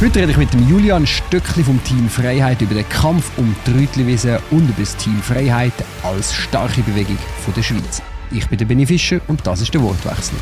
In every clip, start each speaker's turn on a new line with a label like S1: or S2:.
S1: Heute rede ich mit dem Julian Stöckli vom Team Freiheit über den Kampf um die und über das Team Freiheit als starke Bewegung der Schweiz. Ich bin der Benny Fischer und das ist der Wortwechsel.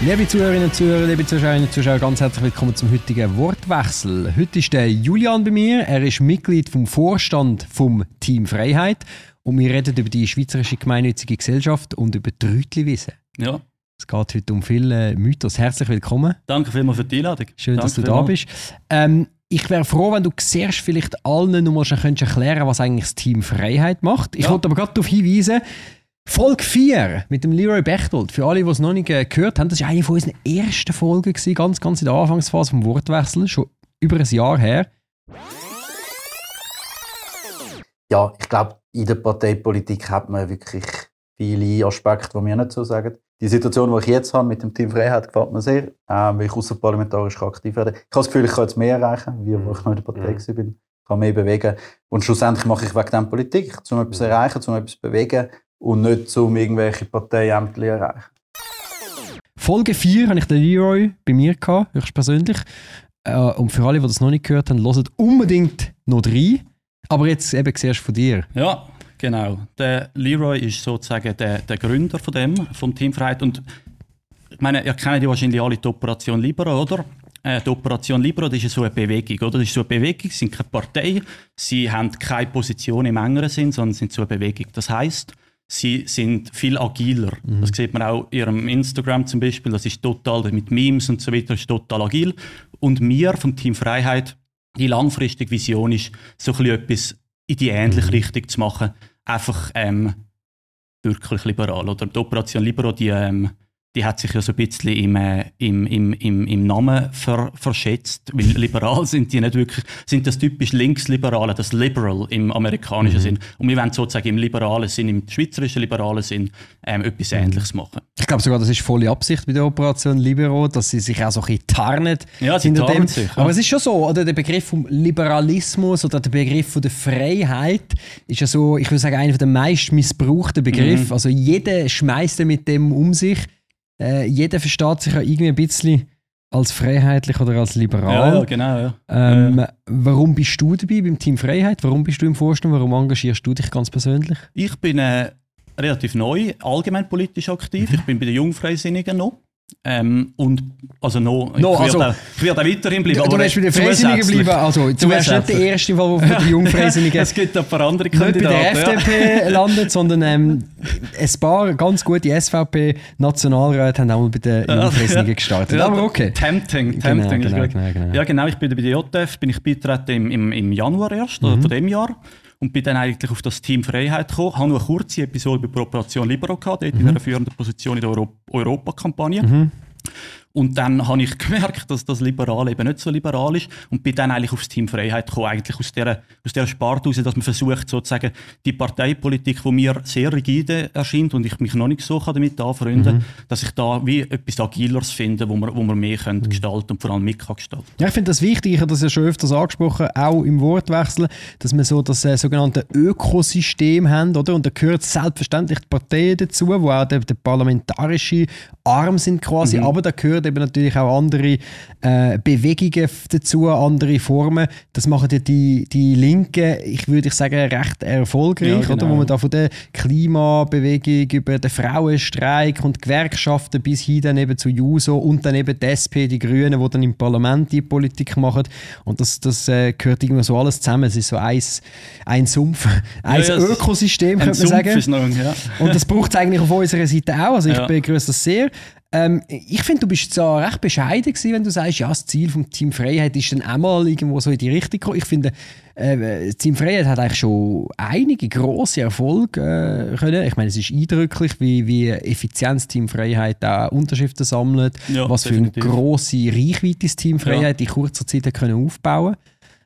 S1: Liebe Zuhörerinnen und Zuhörer, liebe Zuschauerinnen und Zuschauer, ganz herzlich willkommen zum heutigen Wortwechsel. Heute ist der Julian bei mir. Er ist Mitglied vom Vorstand vom Team Freiheit und wir reden über die Schweizerische Gemeinnützige Gesellschaft und über die Rütliwiese.
S2: Ja.
S1: Es geht heute um viele Mythos. Herzlich willkommen.
S2: Danke vielmals für die Einladung.
S1: Schön,
S2: Danke
S1: dass du da
S2: vielmals.
S1: bist. Ähm, ich wäre froh, wenn du zuerst vielleicht allen noch mal schon könntest erklären was eigentlich das Team Freiheit macht. Ich
S2: Ja.
S1: wollte aber gerade darauf hinweisen, Folge 4 mit dem Leroy Bechtold, für alle, die es noch nicht äh, gehört haben, das war eine von unseren ersten Folgen, gewesen, ganz, ganz in der Anfangsphase vom Wortwechsel, schon über ein Jahr her.
S3: ja, ich glaube, in der Parteipolitik hat man wirklich viele Aspekte, die mir nicht so sagen. Die Situation, die ich jetzt habe mit dem Team Freiheit, gefällt mir sehr, äh, weil ich außerparlamentarisch aktiv werden kann. Ich habe das Gefühl, ich kann jetzt mehr erreichen, wie wo ich noch in der Partei
S4: Mhm.
S3: war. bin. Ich kann mehr bewegen. Und schlussendlich mache ich wegen dem Politik, um etwas zu
S4: Mhm.
S3: erreichen, um etwas zu bewegen und nicht um irgendwelche Parteiämter zu erreichen.
S1: Folge 4 hatte ich den Leroy bei mir, gehabt, höchstpersönlich. Äh, und für alle, die das noch nicht gehört haben, hört unbedingt noch rein. Aber jetzt eben zuerst von dir.
S2: Ja, genau. Der Leroy ist sozusagen der, der Gründer von dem, vom Team Freiheit. Und ich meine, ihr kennt ja wahrscheinlich alle die Operation Libero, oder? Äh, die Operation Libero das ist so eine Bewegung, oder? Das ist so eine Bewegung, sie sind keine Partei, sie haben keine Position im engeren Sinn, sondern sind so eine Bewegung. Das heißt, sie sind viel agiler. Das sieht man auch in ihrem Instagram zum Beispiel, das ist total mit Memes und so weiter, ist total agil. Und wir vom Team Freiheit, die langfristige Vision ist, so ein etwas in die ähnliche Richtung zu machen. Einfach ähm, wirklich liberal. Oder die Operation Libero, die, ähm, die hat sich ja so ein bisschen im, äh, im, im, im, im Namen ver, verschätzt. Weil liberal sind die nicht wirklich, sind das typisch Linksliberale, das Liberal im amerikanischen Sinn. Und wir wollen sozusagen im liberalen Sinn, im schweizerischen liberalen Sinn, ähm, etwas Ähnliches machen.
S1: Ich glaube sogar, das ist volle Absicht bei der Operation Libero, dass sie sich auch so ein bisschen tarnen.
S2: Ja, sie tarnen
S1: dem.
S2: sich, ja.
S1: Aber es ist schon so, oder der Begriff vom Liberalismus oder der Begriff von der Freiheit ist ja so, ich würde sagen, einer der meist missbrauchten Begriffe.
S2: Mhm.
S1: Also jeder schmeißt mit dem um sich. Äh, jeder versteht sich ja irgendwie ein bisschen als freiheitlich oder als liberal.
S2: Ja, ja, genau. Ja.
S1: Ähm, Warum bist du dabei beim Team Freiheit? Warum bist du im Vorstand? Warum engagierst du dich ganz persönlich?
S2: Ich bin äh, relativ neu, allgemein politisch aktiv. Ich bin bei den Jungfreisinnigen noch. Ähm, und also noch,
S1: No,
S2: ich,
S1: also-
S2: werde, ich werde weiterhin bleiben.
S1: Du, du wärst bei den Freisinnigen geblieben. Also, du wärst nicht der erste der von den Jungfreisinnigen
S2: Es gibt ein paar andere
S1: nicht bei der
S2: Kandidaten. ja.
S1: FDP landet, sondern ähm, ein paar ganz gute SVP-Nationalräte haben auch mal bei den Jungfreisinnigen gestartet.
S2: Ja,
S1: Aber okay.
S2: Tempting,
S1: Genau,
S2: tempting
S1: genau,
S2: gut.
S1: genau, genau.
S2: Ja, genau. Ich bin bei der JF, bin ich beitreten im, im, im Januar erst,
S1: Mhm.
S2: oder von dem Jahr. Und bin dann eigentlich auf das Team Freiheit gekommen. Habe nur eine kurze Episode bei Operation Libero gehabt, dort
S1: Mhm.
S2: in einer führenden Position in der Euro Europakampagne. Und dann habe ich gemerkt, dass das Liberale eben nicht so liberal ist und bin dann eigentlich aufs Team Freiheit gekommen, eigentlich aus dieser, aus dieser Sparte heraus, dass man versucht, sozusagen die Parteipolitik, die mir sehr rigide erscheint und ich mich noch nicht so damit anfreunden
S1: Mhm.
S2: dass ich da wie etwas Agileres finde, wo man, wo man mehr können
S1: Mhm.
S2: gestalten und vor allem mit kann gestalten
S1: Ja, ich finde das wichtig, ich habe das ja schon öfters angesprochen, auch im Wortwechsel, dass wir so das äh, sogenannte Ökosystem haben, oder? Und da gehört selbstverständlich die Parteien dazu, wo auch der, der parlamentarische Arm sind quasi, aber da gehört eben natürlich auch andere äh, Bewegungen dazu, andere Formen. Das machen ja die, die Linken, ich würde sagen, recht erfolgreich,
S2: Ja,
S1: oder?
S2: genau.
S1: Wo man da von der Klimabewegung über den Frauenstreik und Gewerkschaften bis hin dann eben zu JUSO und dann eben die SP, die Grünen, die dann im Parlament die Politik machen. Und das, das äh, gehört irgendwie so alles zusammen. Es ist so ein, ein Sumpf, ein
S2: ja, es-
S1: Ökosystem, könnte man
S2: Sumpf
S1: sagen.
S2: noch, ja.
S1: Und das braucht es eigentlich auf unserer Seite auch. Also ich
S2: Ja.
S1: begrüße das sehr. Ähm, ich finde, du bist zwar recht bescheiden gewesen, wenn du sagst, ja, das Ziel vom Team Freiheit ist dann auch mal irgendwo so in die Richtung gekommen. Ich finde, äh, Team Freiheit hat eigentlich schon einige grosse Erfolge äh, können. Ich meine, es ist eindrücklich, wie, wie effizient Team Freiheit auch Unterschriften sammelt,
S2: Ja,
S1: was
S2: definitiv.
S1: für eine grosse Reichweite das Team Freiheit in kurzer Zeit können aufbauen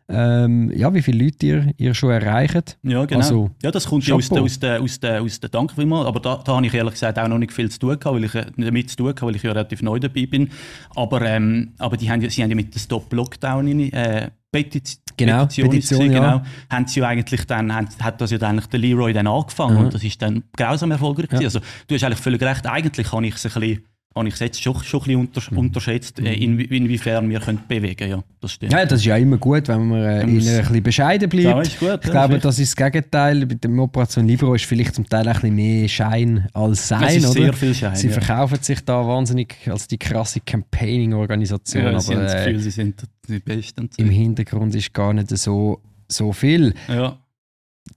S1: ähm, Ja, wie viele Leute ihr, ihr schon erreicht.
S2: Ja, genau.
S1: Also,
S2: ja, das kommt ja aus der, aus der, aus der, aus der Danke vielmals. Aber da, da habe ich ehrlich gesagt auch noch nicht viel zu tun gehabt, weil ich, äh, damit zu tun gehabt, weil ich ja relativ neu dabei bin. Aber, ähm, aber die haben, sie haben ja mit dem Stop-Lockdown in- äh, Petiz
S1: Genau,
S2: Petition,
S1: Petition, ja.
S2: genau, haben sie ja eigentlich dann, haben, hat das ja dann eigentlich der Leroy dann angefangen
S1: Mhm.
S2: und das ist dann grausam erfolgreich
S1: Ja.
S2: Also du hast eigentlich völlig recht, eigentlich habe ich es ein bisschen habe ich es jetzt schon, schon ein bisschen
S1: Mhm.
S2: unterschätzt, äh, in, inwiefern wir können bewegen ja, das stimmt.
S1: Ja, das ist ja immer gut, wenn man äh, ein bisschen bescheiden bleibt.
S2: Gut,
S1: ich
S2: ja,
S1: glaube, das ist das Gegenteil. Bei der Operation Libero ist vielleicht zum Teil ein bisschen mehr Schein als Sein.
S2: es ist
S1: oder?
S2: sehr viel Schein.
S1: Sie
S2: ja.
S1: verkaufen sich da wahnsinnig als die krasse Campaigning-Organisation,
S2: ja, sie haben
S1: aber
S2: das
S1: äh,
S2: Gefühl, sie sind die Besten.
S1: im Hintergrund ist gar nicht so, so viel.
S2: Ja.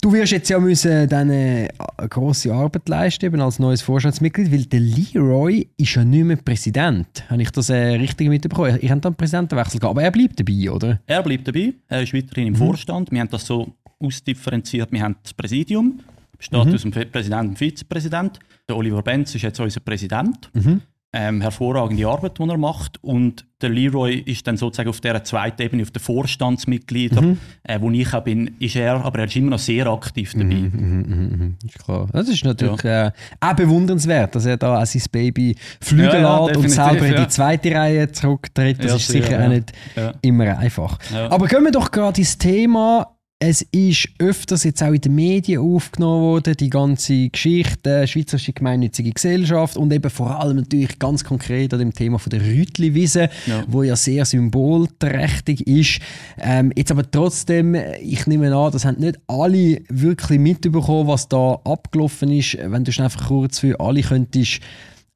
S1: Du wirst jetzt ja müssen dann äh, eine grosse Arbeit leisten eben als neues Vorstandsmitglied, weil der Leroy ist ja nicht mehr Präsident. Habe ich das äh, richtig mitbekommen? Ich habe dann einen Präsidentenwechsel gehabt, aber er bleibt dabei, oder?
S2: Er bleibt dabei, er ist weiterhin im
S1: Mhm.
S2: Vorstand. Wir haben das so ausdifferenziert. Wir haben das Präsidium, besteht
S1: Mhm.
S2: aus dem Fe- Präsident und Vizepräsident. Der Oliver Benz ist jetzt unser Präsident.
S1: Mhm.
S2: Ähm, hervorragende Arbeit, die er macht. Und der Leroy ist dann sozusagen auf der zweiten Ebene, auf den Vorstandsmitglieder,
S1: Mhm.
S2: äh, wo ich auch bin, ist er, aber er ist immer noch sehr aktiv dabei.
S1: Mhm, mhm, mhm, mhm. Ist klar. Das ist natürlich äh, auch bewundernswert, dass er da auch sein Baby fliegen
S2: Ja, ja,
S1: lässt und selber in die
S2: ja.
S1: zweite Reihe zurücktritt. Das
S2: Ja,
S1: ist sicher
S2: ja.
S1: auch nicht
S2: Ja.
S1: immer einfach.
S2: Ja.
S1: Aber gehen wir doch gerade ins Thema. Es ist öfters jetzt auch in den Medien aufgenommen worden, die ganze Geschichte, Schweizerische Gemeinnützige Gesellschaft und eben vor allem natürlich ganz konkret an dem Thema von der Rütliwiese,
S2: Ja.
S1: wo ja sehr symbolträchtig ist. Ähm, jetzt aber trotzdem, ich nehme an, das haben nicht alle wirklich mitbekommen, was da abgelaufen ist. Wenn du schnell einfach kurz für alle könntest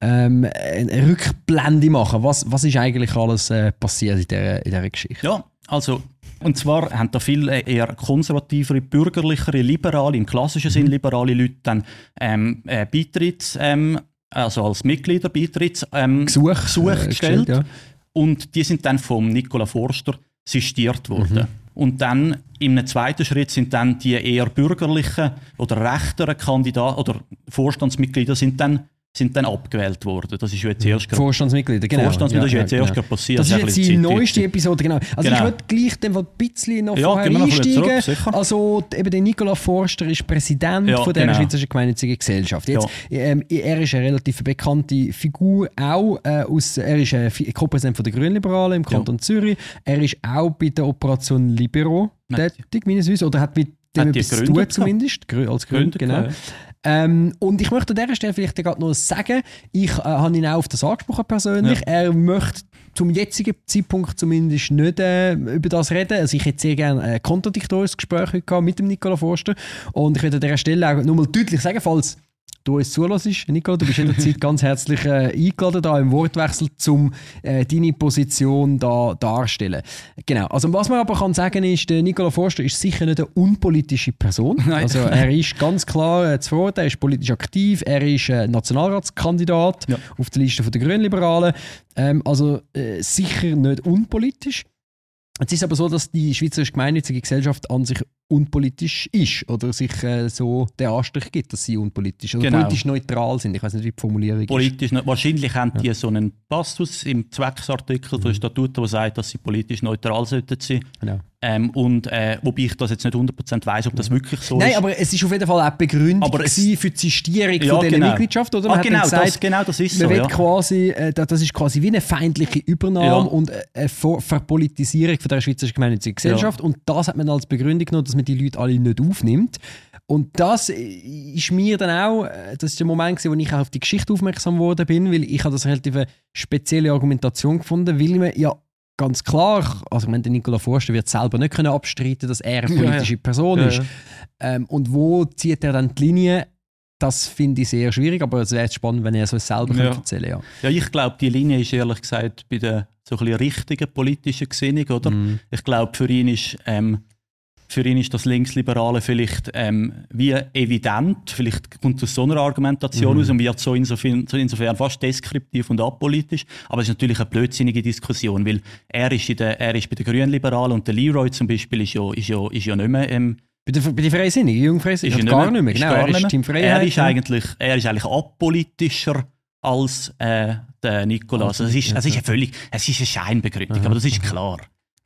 S1: ähm, eine Rückblende machen. Was, was ist eigentlich alles äh, passiert in dieser, in dieser Geschichte?
S2: Ja, also, und zwar haben da viele eher konservativere, bürgerlichere, liberale, im klassischen
S1: Mhm.
S2: Sinn liberale Leute dann ähm, äh, Beitritts, ähm, also als Mitglieder Beitritts ähm,
S1: Gesuch,
S2: Gesuch
S1: äh,
S2: gestellt.
S1: gestellt,
S2: Und die sind dann vom Nicola Forster sistiert worden.
S1: Mhm.
S2: Und dann im zweiten Schritt sind dann die eher bürgerlichen oder rechteren Kandidaten oder Vorstandsmitglieder sind dann, sind dann abgewählt worden. Das ist ja jetzt erst
S1: Vorstandsmitglieder, genau.
S2: Vorstandsmitglieder ist ja jetzt erst
S1: genau.
S2: passiert.
S1: Das ist
S2: ein
S1: jetzt die neueste. Episode, genau. Also
S2: Genau.
S1: ich würde gleich dem ein bisschen noch
S2: Ja,
S1: vorher einsteigen.
S2: zurück,
S1: also eben der Nicola Forster ist Präsident
S2: Ja,
S1: von der
S2: genau.
S1: Schweizerischen Gemeinnützigen Gesellschaft. Jetzt, ähm, er ist eine relativ bekannte Figur, auch äh, aus, er ist äh, Co-Präsident von der Grünliberalen im Kanton Zürich. Er ist auch bei der Operation Libero tätig, meines Wissens, oder hat mit dem etwas zu tun zumindest, als Gründer, genau.
S2: ja.
S1: Ähm, und ich möchte an dieser Stelle vielleicht gerade noch sagen, ich äh, habe ihn auch auf das angesprochen persönlich. Er möchte zum jetzigen Zeitpunkt zumindest nicht äh, über das reden. Also ich hätte sehr gerne ein kontradiktorisches Gespräch heute gehabt mit dem Nicola Forster. Und ich werde an dieser Stelle auch nochmal deutlich sagen, falls du uns zulässt, Nicola, du bist jederzeit ganz herzlich äh, eingeladen da im Wortwechsel, um äh, deine Position da darstellen. Genau. Also was man aber kann sagen ist, der Nicola Forster ist sicher nicht eine unpolitische Person.
S2: Nein.
S1: Also er ist ganz klar äh, zu Wort, er ist politisch aktiv, er ist äh, Nationalratskandidat
S2: Ja.
S1: auf der Liste der Grünliberalen. Ähm, also äh, sicher nicht unpolitisch. Es ist aber so, dass die Schweizerische Gemeinnützige Gesellschaft an sich unpolitisch ist oder sich äh, so den Anstrich gibt, dass sie unpolitisch oder
S2: Genau.
S1: politisch neutral sind. Ich weiß nicht, wie die Formulierung ist.
S2: Politisch, ne- wahrscheinlich haben die so einen Passus im Zwecksartikel der Statuten, der sagt, dass sie politisch neutral sollten sein.
S1: Genau.
S2: Ähm, und äh, wobei ich das jetzt nicht 100% weiß, ob das wirklich so
S1: Nein,
S2: ist.
S1: aber es ist auf jeden Fall auch die Begründung
S2: Aber es-
S1: für die Sistierung
S2: Ja,
S1: von dieser
S2: genau.
S1: Mitgliedschaft, oder?
S2: Ah,
S1: hat dann
S2: genau,
S1: gesagt,
S2: das, genau, das ist
S1: man
S2: so. Ja.
S1: quasi, äh, da- das ist quasi wie eine feindliche Übernahme
S2: Ja.
S1: und äh, eine Ver Verpolitisierung von der Schweizerischen Gemeinnützigen Gesellschaft. Und das hat man als Begründung genommen, dass man die Leute alle nicht aufnimmt. Und das ist mir dann auch, äh, das ist der Moment, gewesen, wo ich auch auf die Geschichte aufmerksam geworden bin, weil ich habe das relativ eine spezielle Argumentation gefunden, weil man ja ganz klar, also ich meine, der Nicola Forster wird selber nicht können abstreiten, dass er eine
S2: Ja, ja.
S1: politische Person
S2: Ja,
S1: ist.
S2: ja.
S1: Ähm, und wo zieht er dann die Linie? Das finde ich sehr schwierig, aber es wäre spannend, wenn er es uns selber
S2: Ja.
S1: könnte erzählen ja.
S2: Ja, ich glaube, die Linie ist ehrlich gesagt bei der so ein bisschen richtigen politischen Gesinnung, oder?
S1: Mhm.
S2: Ich glaube, für ihn ist ähm, für ihn ist das Linksliberale vielleicht ähm, wie evident, vielleicht kommt aus so einer Argumentation
S1: Mhm.
S2: aus und wird so insofern, so insofern fast deskriptiv und apolitisch. Aber es ist natürlich eine blödsinnige Diskussion, weil er ist, in der, er ist bei den Grünliberalen und der Leroy zum Beispiel ist ja, ist ja, ist ja nicht mehr ähm,
S1: Bei der, bei der Freisinnigen, Jungfreisinnigen,
S2: ist ja
S1: gar nicht mehr.
S2: ist
S1: Genau, er ist. Team Freiheit.
S2: Er ist eigentlich, er ist eigentlich apolitischer als äh, der Nikolaus. Also es, ist, es ist eine völlig, es ist eine Scheinbegründung, aber das ist klar.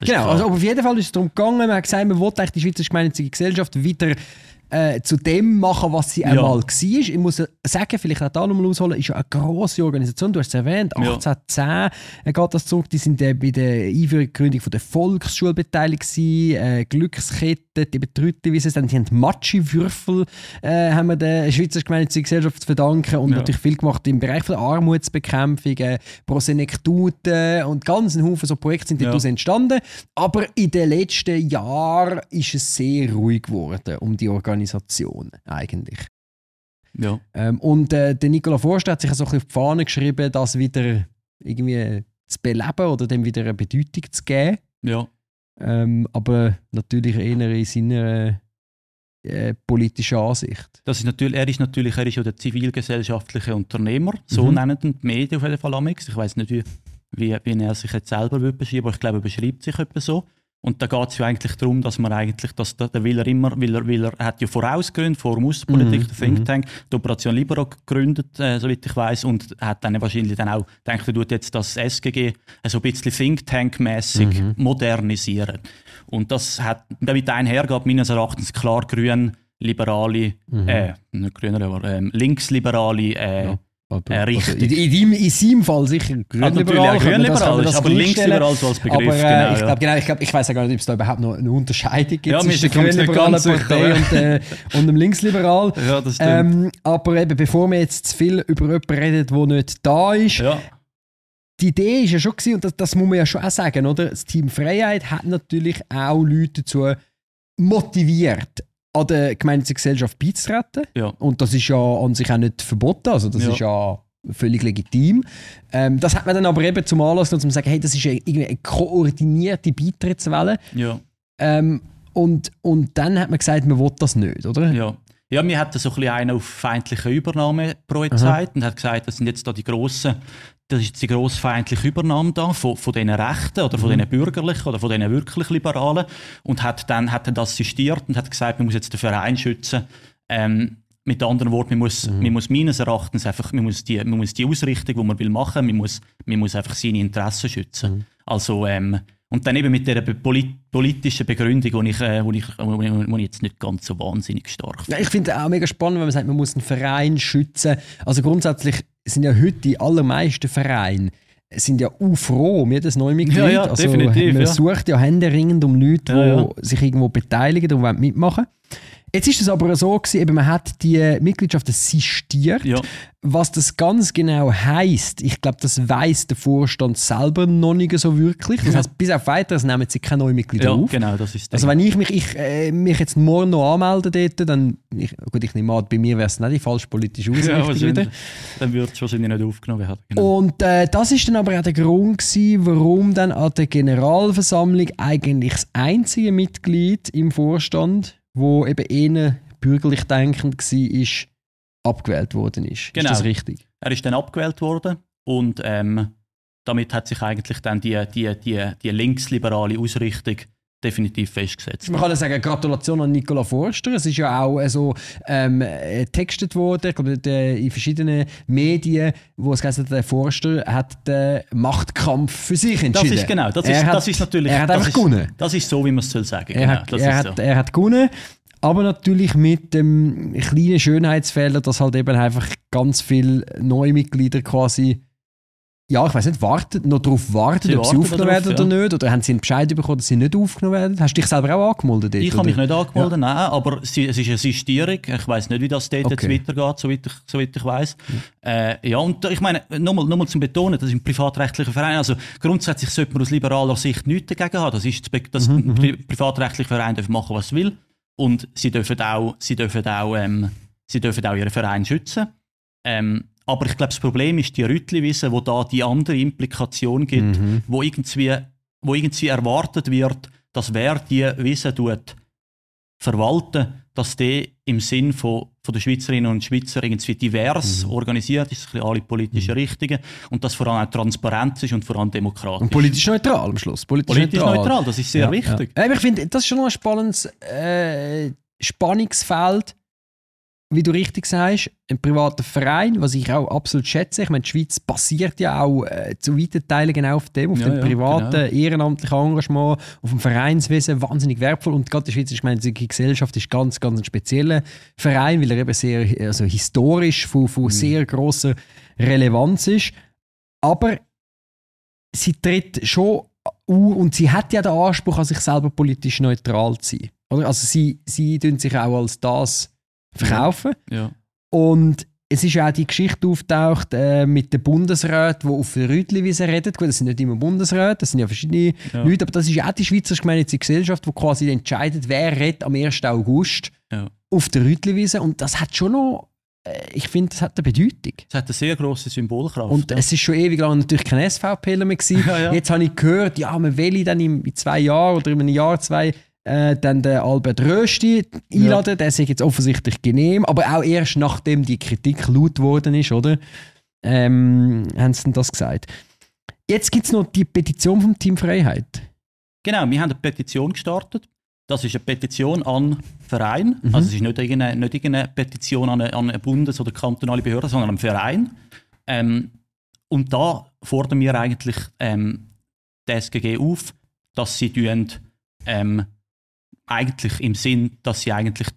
S1: Genau, also auf jeden Fall ist es darum gegangen, man hat gesagt, man will eigentlich die Schweizerische Gemeinnützige Gesellschaft wieder äh, zu dem machen, was sie
S2: Ja.
S1: einmal war. Ich muss sagen, vielleicht auch da nochmal ausholen, ist ja eine grosse Organisation, du hast es erwähnt,
S2: Ja.
S1: 1810 äh, geht das zurück, die sind äh, bei der Einführung der Volksschule beteiligt gewesen, äh, Glückskette, die Betrüte, wie sie es dann, die haben Matschi-Würfel, äh, haben wir der Schweizer Gemeinnützigen Gesellschaft zu verdanken und
S2: Ja.
S1: natürlich viel gemacht im Bereich von der Armutsbekämpfung, äh, Prosenektuten und ganz ein Haufen so Projekte sind
S2: Ja.
S1: daraus entstanden. Aber in den letzten Jahren ist es sehr ruhig geworden um die Organisation eigentlich.
S2: Ja.
S1: Ähm, und äh, der Nicola Forster hat sich so ein bisschen auf die Fahne geschrieben, das wieder irgendwie zu beleben oder dem wieder eine Bedeutung zu geben.
S2: ja.
S1: Ähm, aber natürlich eher in seiner äh, politischen Ansicht.
S2: Das ist natürlich, er ist natürlich er ist ja der zivilgesellschaftliche Unternehmer, so
S1: Mhm.
S2: nennen die Medien auf jeden Fall amix. Ich weiß nicht, wie, wie, er sich jetzt selber würde beschreiben, aber ich glaube, er beschreibt sich etwa so. Und da geht es ja eigentlich darum, dass man eigentlich, dass da, da will er immer, will er, will er hat ja vorausgegründet, vor dem Außenpolitik,
S1: Mhm,
S2: der Think
S1: mhm.
S2: Tank, die Operation Libero gegründet, äh, soweit ich weiß, und hat dann wahrscheinlich dann auch gedacht, er tut jetzt das SGG äh, so ein bisschen Think Tank-mäßig
S1: Mhm.
S2: modernisieren. Und das hat damit einhergeht, meines Erachtens klar grün, liberale,
S1: Mhm.
S2: äh, nicht grüner, aber ähm, linksliberale äh,
S1: Ja. Aber,
S2: Äh, richtig.
S1: Also in, in, deinem- in seinem Fall sicher
S2: Also
S1: grünliberal. man
S2: grünliberal, ist, aber linksliberal so als Begriff.
S1: Aber äh,
S2: genau,
S1: ich
S2: ja.
S1: glaube, genau, ich, glaub, ich weiß ja gar nicht, ob es da überhaupt noch eine Unterscheidung gibt
S2: Ja,
S1: zwischen der grünliberalen Partei und, äh, und dem Linksliberal.
S2: ja, das stimmt.
S1: Ähm, aber eben, bevor wir jetzt zu viel über jemanden reden, der nicht da ist,
S2: ja.
S1: die Idee ist ja schon gewesen, und das, das muss man ja schon auch sagen, oder? Das Team Freiheit hat natürlich auch Leute dazu motiviert, an der gemeinnützigen Gesellschaft beizutreten.
S2: Ja.
S1: Und das ist ja an sich auch nicht verboten, also das
S2: Ja.
S1: ist ja völlig legitim. Ähm, das hat man dann aber eben zum Anlass genommen, um zu sagen, hey, das ist eine, irgendwie eine koordinierte Beitrittswelle.
S2: Ja.
S1: Ähm, und, und dann hat man gesagt, man will das nicht, oder?
S2: Ja. Ja, mir hat so ein bisschen einer auf feindliche Übernahme projiziert und hat gesagt, das sind jetzt da die grossen, das ist die grosse feindliche Übernahme da von, von diesen Rechten oder von diesen Bürgerlichen oder von diesen wirklich Liberalen und hat dann hat er das assistiert und hat gesagt, man muss jetzt den Verein schützen. Ähm, mit anderen Worten, man muss, man muss meines Erachtens einfach, man muss die, man muss die Ausrichtung, die man will machen, man muss, man muss einfach seine Interessen schützen. Also, ähm, und dann eben mit der polit politischen Begründung, die ich, äh, wo ich, wo ich, wo ich jetzt nicht ganz so wahnsinnig stark
S1: Ja, ich finde auch mega spannend, wenn man sagt, man muss einen Verein schützen. Also grundsätzlich sind ja heute die allermeisten Vereine sind ja auch froh um jedes neue Mitglied.
S2: Ja, ja,
S1: also
S2: definitiv,
S1: man
S2: ja.
S1: sucht ja händeringend um Leute, die
S2: Ja,
S1: sich irgendwo beteiligen und wollen mitmachen Jetzt ist es aber so gewesen, eben, man hat die Mitgliedschaften sistiert.
S2: Ja.
S1: Was das ganz genau heißt, ich glaube, das weiß der Vorstand selber noch nicht so wirklich. Das
S2: Ja.
S1: heißt, bis auf weiteres nehmen sie keine neuen Mitglieder
S2: Ja,
S1: auf.
S2: genau, das ist das.
S1: Also wenn ich mich, ich, äh, mich jetzt morgen noch anmelde dort, dann, ich, gut, ich nehme an, bei mir wäre es nicht die falsch politische
S2: ja,
S1: Ausrichtung
S2: wahrscheinlich.
S1: wieder.
S2: Dann wird es wahrscheinlich nicht aufgenommen werden. Genau.
S1: Und äh, das ist dann aber auch der Grund gewesen, warum dann an der Generalversammlung eigentlich das einzige Mitglied im Vorstand, wo eben eher bürgerlich denkend war, abgewählt worden ist.
S2: Genau.
S1: Ist das richtig?
S2: Er ist dann abgewählt worden und ähm, damit hat sich eigentlich dann die, die, die, die linksliberale Ausrichtung definitiv festgesetzt.
S1: Man kann ja sagen, Gratulation an Nicola Forster. Es ist ja auch äh, so ähm, äh, textet worden, ich glaube, in verschiedenen Medien, wo es geheißen hat, der Forster hat den Machtkampf für sich
S2: Das
S1: entschieden.
S2: ist genau, das
S1: Er
S2: ist,
S1: hat-
S2: das ist natürlich.
S1: er hat
S2: das
S1: einfach
S2: ist,
S1: gewonnen.
S2: Das ist so, wie man es soll sagen.
S1: Er,
S2: genau,
S1: hat,
S2: das
S1: er, hat,
S2: so.
S1: er hat gewonnen, aber natürlich mit dem kleinen Schönheitsfehler, dass halt eben einfach ganz viele neue Mitglieder quasi, ja, ich weiß nicht, warten, noch darauf warten,
S2: Sie
S1: ob sie aufgenommen
S2: darauf,
S1: werden oder nicht. Oder haben sie einen Bescheid bekommen, dass sie nicht aufgenommen werden? Hast du dich selber auch angemeldet? dort,
S2: Ich habe mich nicht angemeldet, nein, aber sie, es ist eine Sistierung. Ich weiß nicht, wie das dort
S1: Okay.
S2: jetzt weitergeht, soweit ich, soweit ich weiß. Äh, ja, und ich meine, nochmal noch mal zum Betonen, das ist ein privatrechtlicher Verein. Also grundsätzlich sollte man aus liberaler Sicht nichts dagegen haben. Das ist, das
S1: Mhm,
S2: ein pri privatrechtlicher Verein darf machen, was er will. Und sie dürfen auch, sie dürfen auch, ähm, sie dürfen auch ihren Verein schützen. Ähm, aber ich glaube, das Problem ist die Rüttli-Wiese, wo da die andere Implikation gibt,
S1: Mhm.
S2: wo, irgendwie, wo irgendwie erwartet wird, dass wer die Wiese tut, verwalten, dass die im Sinn von, von der Schweizerinnen und Schweizer irgendwie divers
S1: Mhm.
S2: organisiert ist, ein bisschen alle politischen Richtungen und dass vor allem auch Transparenz ist und vor allem demokratisch.
S1: Und politisch neutral am Schluss. Politisch,
S2: Politisch neutral, das ist sehr
S1: Ja,
S2: wichtig.
S1: Ja. Ich finde, das ist schon noch ein spannendes äh, Spannungsfeld, wie du richtig sagst, ein privater Verein, was ich auch absolut schätze. Ich meine, die Schweiz basiert ja auch äh, zu weiten Teilen genau auf dem, auf
S2: Ja,
S1: dem
S2: ja,
S1: privaten,
S2: genau.
S1: ehrenamtlichen Engagement, auf dem Vereinswesen, wahnsinnig wertvoll. Und gerade die Schweiz, ich meine, die Gesellschaft ist ganz, ganz ein spezieller Verein, weil er eben sehr also historisch von,
S2: Mhm.
S1: von sehr grosser Relevanz ist. Aber sie tritt schon au und sie hat ja den Anspruch, an sich selber politisch neutral zu sein. Oder? Also sie, sie tun sich auch als das verkaufen.
S2: Ja.
S1: Und es ist ja auch die Geschichte auftaucht äh, mit den Bundesräten, die auf der Rütliwiese reden. Gut, das sind nicht immer Bundesräte, das sind ja verschiedene
S2: Ja.
S1: Leute, aber das ist ja auch die Schweizerische Gemeinnützige Gesellschaft, die quasi entscheidet, wer redet am 1. August
S2: Ja.
S1: auf der Rütliwiese. Und das hat schon noch, äh, ich finde, das hat eine Bedeutung.
S2: Es hat eine sehr grosse Symbolkraft.
S1: Und
S2: ja.
S1: es ist schon ewig lang natürlich kein SVPler mehr gewesen.
S2: Ja, ja.
S1: Jetzt habe ich gehört, ja, man will dann in zwei Jahren oder in einem Jahr, zwei, äh, dann den Albert Rösti einladen. Der ist jetzt offensichtlich genehm, aber auch erst nachdem die Kritik laut worden ist, oder? Ähm, haben sie denn das gesagt. Jetzt gibt es noch die Petition vom Team Freiheit.
S2: Genau, wir haben eine Petition gestartet. Das ist eine Petition an Verein.
S1: Mhm.
S2: Also es ist nicht irgendeine, nicht irgendeine Petition an eine, an eine Bundes- oder kantonale Behörde, sondern an einen Verein. Ähm, und da fordern wir eigentlich ähm, die SGG auf, dass sie tun, ähm, eigentlich im Sinn, dass sie eigentlich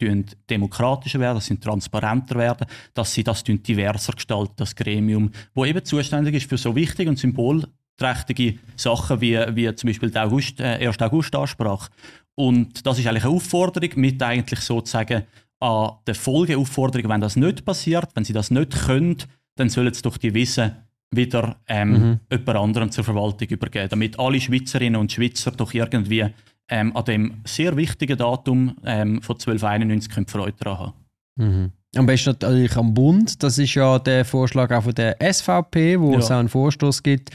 S2: demokratischer werden, dass sie transparenter werden, dass sie das diverser gestalten, das Gremium, wo eben zuständig ist für so wichtige und symbolträchtige Sachen wie, wie zum Beispiel die August, äh, 1. August-Ansprache. Und das ist eigentlich eine Aufforderung mit eigentlich sozusagen an der Folgeaufforderung, wenn das nicht passiert, wenn sie das nicht können, dann sollen sie doch die Wissen wieder ähm,
S1: Mhm.
S2: jemand anderem zur Verwaltung übergeben, damit alle Schweizerinnen und Schweizer doch irgendwie ähm, an dem sehr wichtigen Datum ähm, von 1291 können Freude daran haben.
S1: Mhm. Am besten natürlich am Bund. Das ist ja der Vorschlag auch von der SVP, wo
S2: Ja.
S1: es auch einen Vorstoß gibt,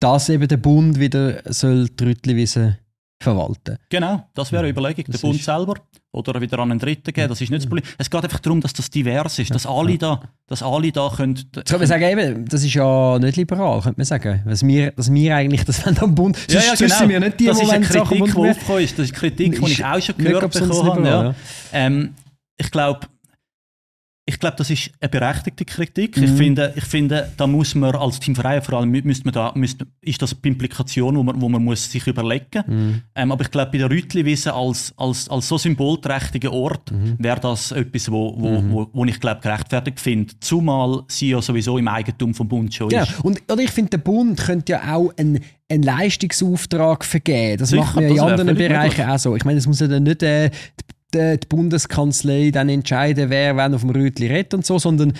S1: dass eben der Bund wieder soll die Rütliwiese verwalten
S2: Genau, das wäre eine Überlegung.
S1: Das
S2: der Bund selber oder wieder an einen Dritten geben, das ist nicht das Problem. Es geht einfach darum, dass das divers ist, dass alle da, dass alle da können.
S1: Könnte man sagen, eben, das ist ja nicht liberal, könnte man sagen. Dass wir, dass wir eigentlich das wollen am Bund.
S2: Ja, ja, genau.
S1: sind wir nicht die,
S2: das ist eine Kritik, die aufgekommen ist. Das ist Kritik, die ich auch schon gehört bekommen habe. Ja. Ähm, ich glaube, ich glaube, das ist eine berechtigte Kritik. Ich,
S1: Mhm.
S2: finde, ich finde, da muss man als Teamverein vor allem, müsste man da, müsste, ist das eine Implikation, wo man, wo man muss sich überlegen
S1: Mhm.
S2: ähm, Aber ich glaube, bei der Rütliwiese als, als, als so symbolträchtiger Ort
S1: Mhm.
S2: wäre das etwas, wo, wo, wo, wo ich glaube, gerechtfertigt finde. Zumal sie ja sowieso im Eigentum vom Bund schon ist.
S1: Und oder ich finde, der Bund könnte ja auch einen, einen Leistungsauftrag vergeben. Das
S2: Sicher,
S1: macht man ja in anderen Bereichen
S2: möglich.
S1: auch so. Ich meine, es muss ja dann nicht äh, die, Bundeskanzlei dann entscheiden, wer wann auf dem Rötli redet und so, sondern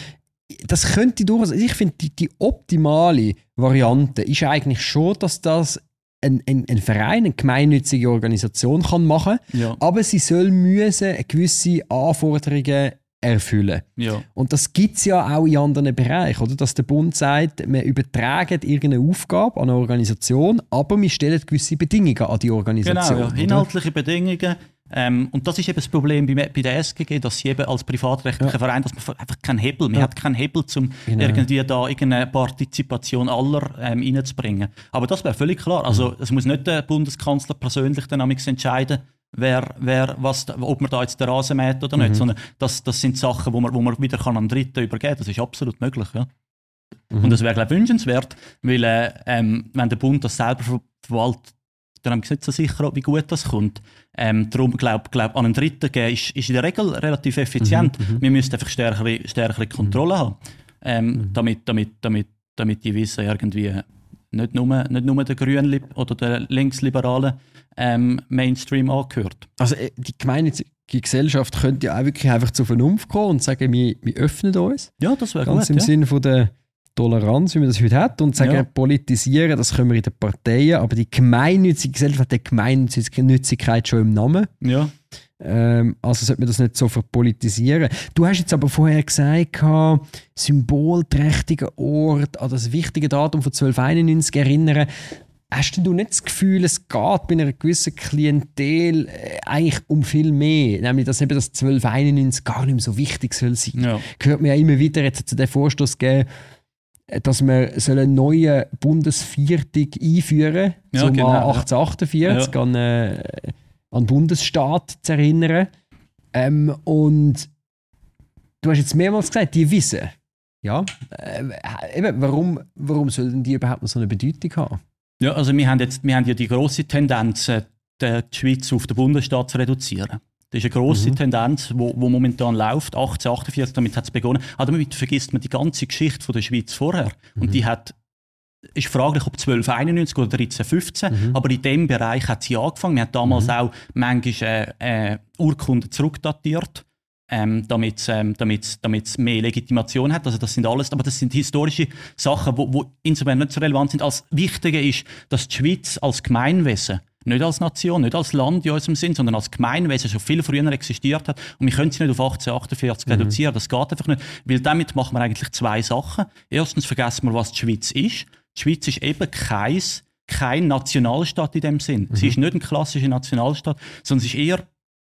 S1: das könnte durchaus. Ich finde, die, die optimale Variante ist eigentlich schon, dass das ein, ein, ein Verein, eine gemeinnützige Organisation kann machen
S2: Ja,
S1: aber sie soll müssen gewisse Anforderungen erfüllen.
S2: ja.
S1: Und das gibt es ja auch in anderen Bereichen, oder? dass der Bund sagt, wir übertragen irgendeine Aufgabe an eine Organisation, aber wir stellen gewisse Bedingungen an die Organisation.
S2: Genau, ja. inhaltliche Bedingungen. Ähm, und das ist eben das Problem bei, bei der SGG, dass sie eben als privatrechtlicher
S1: Ja.
S2: Verein, dass man einfach keinen Hebel, man
S1: Ja.
S2: hat keinen Hebel, um
S1: Genau.
S2: irgendwie da irgendeine Partizipation aller ähm, reinzubringen. Aber das wäre völlig klar. Also
S1: Mhm.
S2: es muss nicht der Bundeskanzler persönlich dann entscheiden, wer, wer was, ob man da jetzt den Rasen mäht oder
S1: Mhm.
S2: nicht, sondern das, das sind Sachen, wo man, wo man wieder kann an Dritten übergeben kann. Das ist absolut möglich. Ja.
S1: Mhm.
S2: Und das wäre, glaube ich, wünschenswert, weil äh, ähm, wenn der Bund das selber ver verwaltet, dann haben wir nicht so sicher, wie gut das kommt. Ähm, darum glaube glaub, an einen Dritten geben ist, ist in der Regel relativ effizient.
S1: Mhm,
S2: Wir müssen einfach stärkere, stärkere Kontrolle haben, ähm,
S1: Mhm.
S2: damit, damit, damit, damit die Wissen irgendwie nicht nur, nicht nur der grünen oder der linksliberalen ähm, Mainstream angehört.
S1: Also äh, die gemeinnützige Gesellschaft könnte ja auch wirklich einfach zur Vernunft kommen und sagen, wir, wir öffnen uns,
S2: Ja, das wäre
S1: ganz
S2: gut.
S1: im
S2: Ja.
S1: Sinne von der Toleranz, wie man das heute hat, und sagen,
S2: Ja.
S1: politisieren, das können wir in den Parteien, aber die gemeinnützige Gesellschaft hat die Gemeinnützigkeit schon im Namen.
S2: Ja.
S1: Ähm, also sollte man das nicht so verpolitisieren. Du hast jetzt aber vorher gesagt, symbolträchtiger Ort an das wichtige Datum von 1291 erinnern. Hast denn du nicht das Gefühl, es geht bei einer gewissen Klientel äh, eigentlich um viel mehr? Nämlich, dass eben das 1291 gar nicht mehr so wichtig soll sein.
S2: Ja.
S1: Hört mir ja immer wieder jetzt zu den Vorstoß geben, äh, dass wir einen neuen Bundesviertag einführen
S2: Ja,
S1: zum
S2: genau,
S1: an
S2: ja.
S1: 1848 an, äh, an den Bundesstaat zu erinnern. Ähm, und du hast jetzt mehrmals gesagt, die wissen. Ja, äh, eben, warum, warum sollen die überhaupt noch so eine Bedeutung haben?
S2: Ja, also wir haben, jetzt, wir haben ja die grosse Tendenz, äh, die Schweiz auf den Bundesstaat zu reduzieren. Das ist eine grosse mhm. Tendenz, die momentan läuft. 1848, damit hat es begonnen. Aber damit vergisst man die ganze Geschichte von der Schweiz vorher. Mhm. Und die hat ist fraglich, ob 1291 oder 1315, mhm. aber in dem Bereich hat sie angefangen. Wir haben damals mhm. auch manchmal äh, äh, Urkunden zurückdatiert, ähm, damit es ähm, mehr Legitimation hat. Also das sind alles, aber das sind historische Sachen, die insofern nicht so relevant sind. Als wichtiger ist, dass die Schweiz als Gemeinwesen nicht als Nation, nicht als Land in unserem Sinn, sondern als Gemeinwesen schon viel früher existiert hat. Und wir können sie nicht auf 1848 mhm. reduzieren. Das geht einfach nicht. Weil damit machen wir eigentlich zwei Sachen. Erstens vergessen wir, was die Schweiz ist. Die Schweiz ist eben kein, kein Nationalstaat in dem Sinn. Mhm. Sie ist nicht ein klassischer Nationalstaat, sondern sie ist eher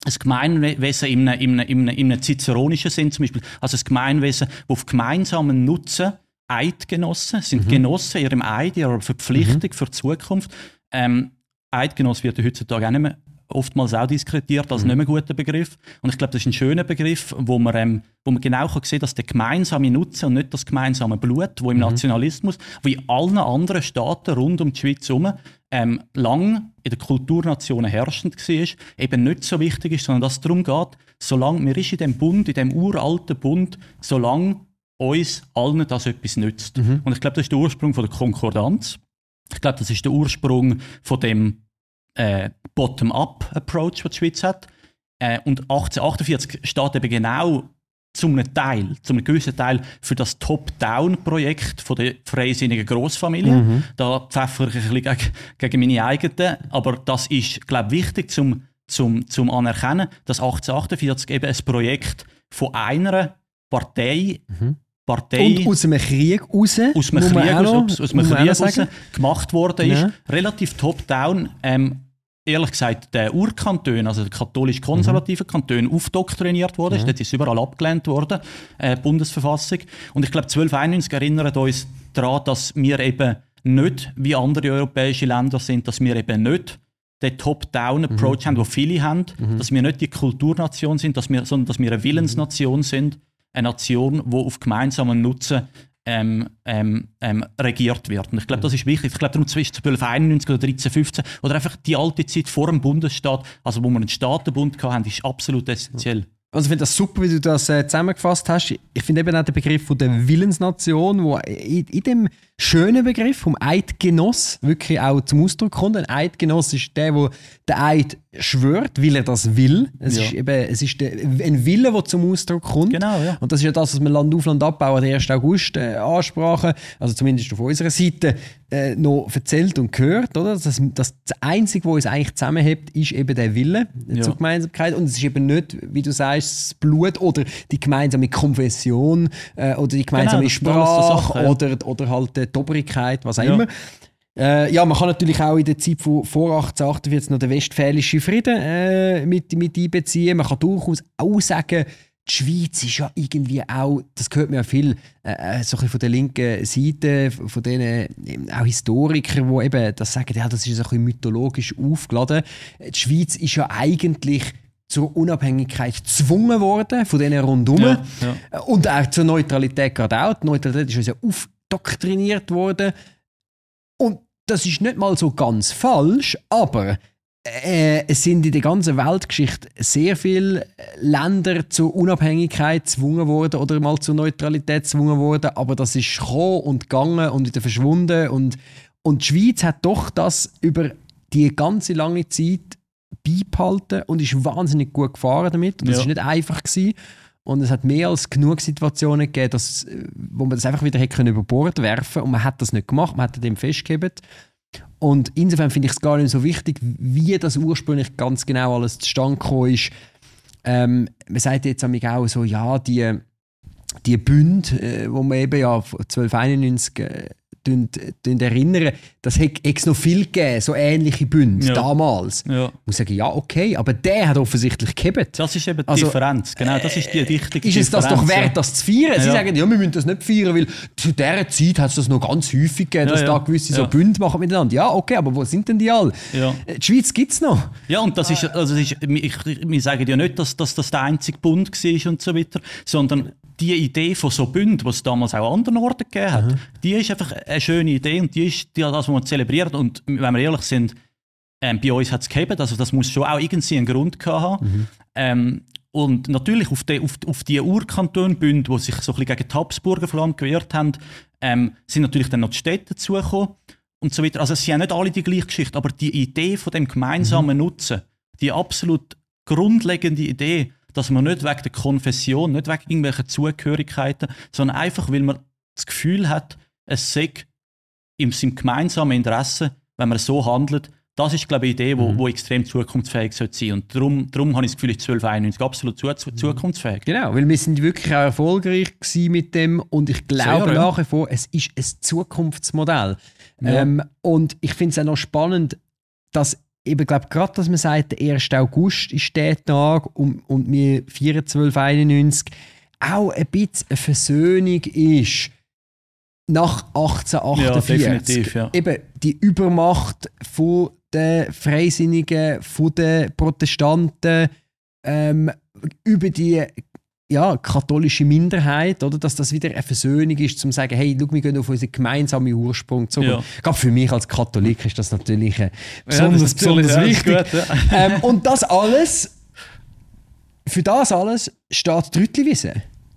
S2: ein Gemeinwesen im einem, im, einem, im einem ciceronischen Sinn zum Beispiel. Also ein Gemeinwesen, das auf gemeinsamen Nutzen Eidgenossen sind mhm. Genossen in ihrem Eid, ihrer Verpflichtung mhm. für die Zukunft. Ähm, Eidgenoss wird heutzutage auch nicht mehr oftmals auch diskretiert als mhm. nicht mehr guter Begriff. Und ich glaube, das ist ein schöner Begriff, wo man, ähm, wo man genau kann sehen kann, dass der gemeinsame Nutzen und nicht das gemeinsame Blut, wo im mhm. Nationalismus, wo in allen anderen Staaten rund um die Schweiz herum ähm, lang in den Kulturnationen herrschend war, eben nicht so wichtig ist, sondern dass es darum geht, solange wir ist in dem Bund, in dem uralten Bund, solange uns allen das etwas nützt. Mhm. Und ich glaube, das ist der Ursprung von der Konkordanz. Ich glaube, das ist der Ursprung von dem äh, Bottom-up-Approach, den die Schweiz hat. Äh, und 1848 steht eben genau zum Teil, zum gewissen Teil für das Top-Down-Projekt der freisinnigen Grossfamilie. Mhm. Da pfeffere ich ein bisschen gegen, gegen meine eigenen, aber das ist, glaube ich, wichtig zum, zum, zum anerkennen, dass 1848 eben ein Projekt von einer Partei mhm. Partei.
S1: Und aus einem Krieg raus.
S2: Aus einem Krieg raus, aus einem Krieg raus gemacht worden ist. Ja. Relativ top-down. Ähm, ehrlich gesagt, der Urkanton, also der katholisch-konservative mhm. Kanton, aufdoktriniert worden ist. Ja. Dort ist überall abgelehnt worden, äh, Bundesverfassung. Und ich glaube, 1291 erinnert uns daran, dass wir eben nicht wie andere europäische Länder sind, dass wir eben nicht den Top-Down-Approach mhm. haben, den viele haben, mhm. dass wir nicht die Kulturnation sind, dass wir, sondern dass wir eine Willensnation sind eine Nation, die auf gemeinsamen Nutzen ähm, ähm, ähm, regiert wird. Und ich glaube, das ist wichtig. Ich glaube, darum zwischen 1291 oder 1315 oder einfach die alte Zeit vor dem Bundesstaat, also wo wir einen Staatenbund hatten, ist absolut essentiell.
S1: Also ich finde das super, wie du das äh, zusammengefasst hast. Ich finde eben auch den Begriff von der Willensnation, wo in, in dem schönen Begriff vom Eidgenoss wirklich auch zum Ausdruck kommt. Ein Eidgenoss ist der, der den Eid schwört, weil er das will. Es ja. ist eben es ist der, ein Wille, der zum Ausdruck kommt.
S2: Genau, ja.
S1: Und das ist ja das, was wir Land auf Land abbauen, der 1. August äh, ansprachen, also zumindest auf unserer Seite, äh, noch erzählt und gehört. Oder? Das, das, das Einzige, was uns eigentlich zusammenhält, ist eben der Wille ja. zur Gemeinsamkeit. Und es ist eben nicht, wie du sagst, das Blut oder die gemeinsame Konfession äh, oder die gemeinsame genau, Sprache Sache, ja. oder, oder halt die Obrigkeit, was auch immer. Äh, ja, man kann natürlich auch in der Zeit von vor 1848 noch den Westfälischen Frieden äh, mit, mit einbeziehen. Man kann durchaus auch sagen, die Schweiz ist ja irgendwie auch, das gehört mir ja viel, äh, äh so ein von der linken Seite, von denen auch Historikern, die eben das sagen, ja, das ist so ein bisschen mythologisch aufgeladen. Die Schweiz ist ja eigentlich zur Unabhängigkeit gezwungen worden, von denen rundherum. Ja, ja. Und auch zur Neutralität gerade auch. Die Neutralität ist uns ja aufdoktriniert worden. Und das ist nicht mal so ganz falsch, aber äh, es sind in der ganzen Weltgeschichte sehr viele Länder zur Unabhängigkeit gezwungen worden oder mal zur Neutralität gezwungen worden, aber das ist gekommen und gegangen und wieder verschwunden und, und die Schweiz hat doch das über die ganze lange Zeit beibehalten und ist wahnsinnig gut gefahren damit. Und das ja. nicht einfach gewesen. Und es hat mehr als genug Situationen gegeben, dass, wo man das einfach wieder hätte über Bord werfen und man hat das nicht gemacht, man hat dem festgehalten. Und insofern finde ich es gar nicht so wichtig, wie das ursprünglich ganz genau alles zustande gekommen ist. Ähm, man sagt jetzt auch so, ja, die, die Bünde, äh, wo man eben ja 1291 äh, erinnern, das hat es noch viel gegeben, so ähnliche Bünde
S2: Ja.
S1: damals.
S2: Ja.
S1: Ich muss sagen, ja, okay, aber der hat offensichtlich gehabt.
S2: Das ist eben die
S1: Also,
S2: Differenz. Genau, das ist die wichtige
S1: Ist es das doch wert, das zu feiern? Sie
S2: Ja.
S1: sagen, ja, wir müssen das nicht feiern, weil zu dieser Zeit hat es das noch ganz häufig gegeben, dass da gewisse so. Bünde machen miteinander. Ja, okay, aber wo sind denn die alle? Äh, Die Schweiz gibt es noch.
S2: Ja, und das ist, also das ist, ich, ich, wir sagen ja nicht, dass, dass das der einzige Bund war und so weiter, sondern die Idee von so Bünden, was es damals auch an anderen Orten gegeben hat, die ist einfach eine schöne Idee und die ist die, das, was man zelebriert. Und wenn wir ehrlich sind, ähm, bei uns hat es gegeben, also das muss schon auch irgendwie einen Grund gehabt haben. Ähm, und natürlich auf die, auf, auf die Urkantonbünde, die sich so ein bisschen gegen die Habsburger vor allem gewehrt haben, ähm, sind natürlich dann noch die Städte dazugekommen und so weiter. Also sie haben nicht alle die gleiche Geschichte, aber die Idee von dem gemeinsamen Nutzen, die absolut grundlegende Idee, dass man nicht wegen der Konfession, nicht wegen irgendwelcher Zugehörigkeiten, sondern einfach, weil man das Gefühl hat, es sei in seinem gemeinsamen Interesse, wenn man so handelt, das ist, glaube ich, eine Idee, die wo extrem zukunftsfähig sollte sein. Und darum, darum habe ich das Gefühl, ist 1291 absolut zu, zu, zukunftsfähig.
S1: Genau, weil wir sind wirklich auch erfolgreich mit dem und ich glaube
S2: Sehr,
S1: nach wie vor, es ist ein Zukunftsmodell.
S2: Ja.
S1: Ähm, und ich finde es auch noch spannend, dass eben, glaube gerade, dass man sagt, der 1. August ist der Tag und, und wir 2491 auch ein bisschen eine Versöhnung ist nach 1848.
S2: Ja, definitiv, ja.
S1: Eben die Übermacht von den Freisinnigen, von den Protestanten ähm, über die ja, katholische Minderheit, oder? dass das wieder eine Versöhnung ist, zum zu sagen, hey, schau, wir gehen auf unseren gemeinsamen Ursprung zurück.
S2: Ja.
S1: Gerade für mich als Katholik ist das natürlich äh,
S2: Ja,
S1: besonders,
S2: das
S1: besonders
S2: ja, das ist
S1: wichtig.
S2: gut,
S1: ähm, und das alles, für das alles steht Rüttliwiese.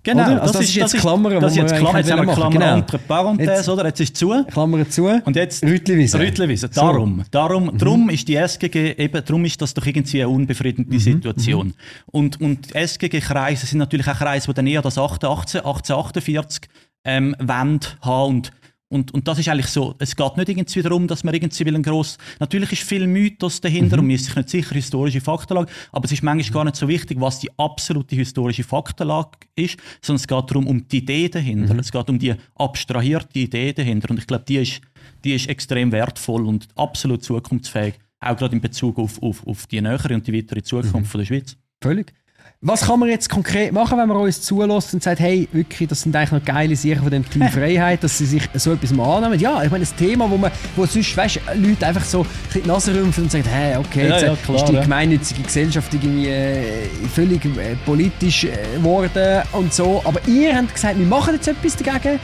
S2: Genau?
S1: Also das ist jetzt Klammern,
S2: das ist jetzt
S1: wir
S2: Klammer,
S1: eigentlich
S2: jetzt haben wir
S1: machen.
S2: Klammer
S1: Genau.
S2: entre Parenthèse,
S1: Jetzt-
S2: oder? Jetzt ist es zu.
S1: Klammern zu.
S2: Und jetzt
S1: Rüttliwiese.
S2: Rüttliwiese. Darum, darum, darum ist die SGG eben, darum ist das doch irgendwie eine unbefriedigende Situation. Und, und die SGG-Kreise sind natürlich auch Kreise, die dann eher das 18, 1848 ähm, wollen haben und und, und das ist eigentlich so, es geht nicht irgendwie darum, dass man irgendwie will ein gross, natürlich ist viel Mythos dahinter und man ist sich nicht sicher, historische Faktenlage, aber es ist manchmal gar nicht so wichtig, was die absolute historische Faktenlage ist, sondern es geht darum, um die Idee dahinter. Es geht um die abstrahierte Idee dahinter und ich glaube, die ist, die ist extrem wertvoll und absolut zukunftsfähig, auch gerade in Bezug auf, auf, auf die nähere und die weitere Zukunft von der Schweiz.
S1: Völlig. Was kann man jetzt konkret machen, wenn man uns zulässt und sagt, hey, wirklich, das sind eigentlich noch geile Sachen von dem Team Freiheit, dass sie sich so etwas mal annehmen? Ja, ich meine, das Thema, wo man, wo sonst, weißt, Leute einfach so ein bisschen die Nase rümpfen und sagen, hey, okay,
S2: Ja,
S1: jetzt
S2: ja,
S1: äh,
S2: klar,
S1: ist die
S2: ja.
S1: gemeinnützige Gesellschaft irgendwie äh, völlig äh, politisch äh, geworden und so. Aber ihr habt gesagt, wir machen jetzt etwas dagegen.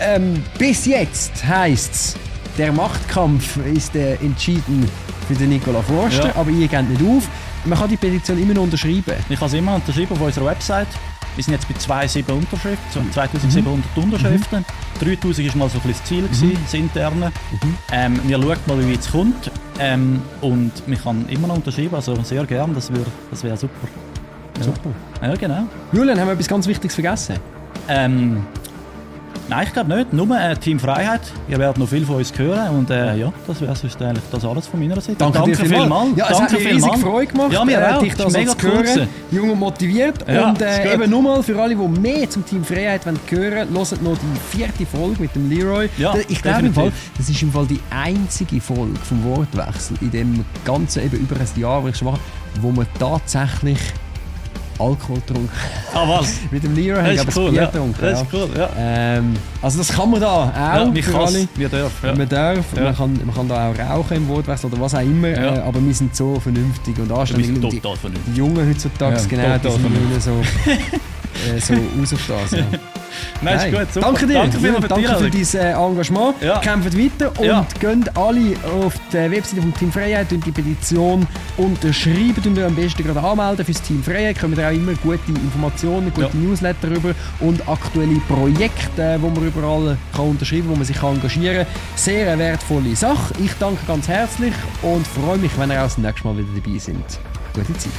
S1: Ähm, bis jetzt heisst es, der Machtkampf ist äh, entschieden für den Nikola Forster,
S2: Ja.
S1: aber ihr geht nicht auf. Man kann die Petition immer noch unterschreiben.
S2: Ich kann es immer unterschreiben auf unserer Website. Wir sind jetzt bei 2700 Unterschriften, so 2700 Unterschriften. 3000 war mal so ein bisschen das Ziel, gewesen, das interne. Ähm, wir schauen mal, wie weit es kommt. Ähm, und man kann immer noch unterschreiben, also sehr gern, das wäre das wär super.
S1: Super.
S2: Ja, genau.
S1: Julian, haben wir etwas ganz Wichtiges vergessen?
S2: Ähm, nein, ich glaube nicht. Nur äh, Team Freiheit. Ihr werdet noch viel von uns hören. Und äh, ja, das wäre sonst eigentlich das alles von meiner Seite.
S1: dir
S2: vielmals.
S1: Ja, es
S2: Danke
S1: hat mir riesig. Freude gemacht,
S2: Ja, mir
S1: äh,
S2: auch.
S1: dich
S2: Das mega
S1: zu hören.
S2: gewesen.
S1: Jung und motiviert.
S2: Ja,
S1: und äh, eben nur mal für alle, die mehr zum Team Freiheit wollen hören wollen, hört noch die vierte Folge mit dem Leroy.
S2: Ja,
S1: ich glaube im
S2: definitiv.
S1: Fall, das ist im Fall die einzige Folge vom Wortwechsel in dem ganzen eben über ein Jahr, wo ich schon mache, wo man tatsächlich Alkohol getrunken
S2: Ah, was?
S1: Mit dem Leroy habe ich
S2: Das
S1: aber
S2: ist
S1: ein
S2: cool,
S1: Bier
S2: ja.
S1: getrunken.
S2: Das ist cool, ja.
S1: Ähm, also das kann man da auch
S2: Ja, wir wir dürfen. Ja.
S1: Man darf,
S2: Ja.
S1: man, kann, man kann da auch rauchen im Wortwechsel oder was auch immer,
S2: Ja.
S1: äh, aber wir sind so vernünftig und anständig. Und die,
S2: total vernünftig.
S1: die Jungen heutzutage, genau, die sind so, äh, so aus auf das.
S2: Nein, ist gut, super.
S1: Danke dir,
S2: Danke
S1: ja,
S2: für
S1: danke für dein äh, Engagement.
S2: Ja.
S1: Kämpft weiter und
S2: Ja.
S1: geht alle auf der Webseite vom Team Freiheit und die Petition unterschreiben und am besten gerade anmelden fürs Team Freiheit. Kommen da auch immer gute Informationen, gute
S2: Ja.
S1: Newsletter rüber und aktuelle Projekte, wo man überall kann unterschreiben kann, wo man sich kann engagieren kann. Sehr eine wertvolle Sache. Ich danke ganz herzlich und freue mich, wenn ihr auch das nächste Mal wieder dabei sind. Gute Zeit.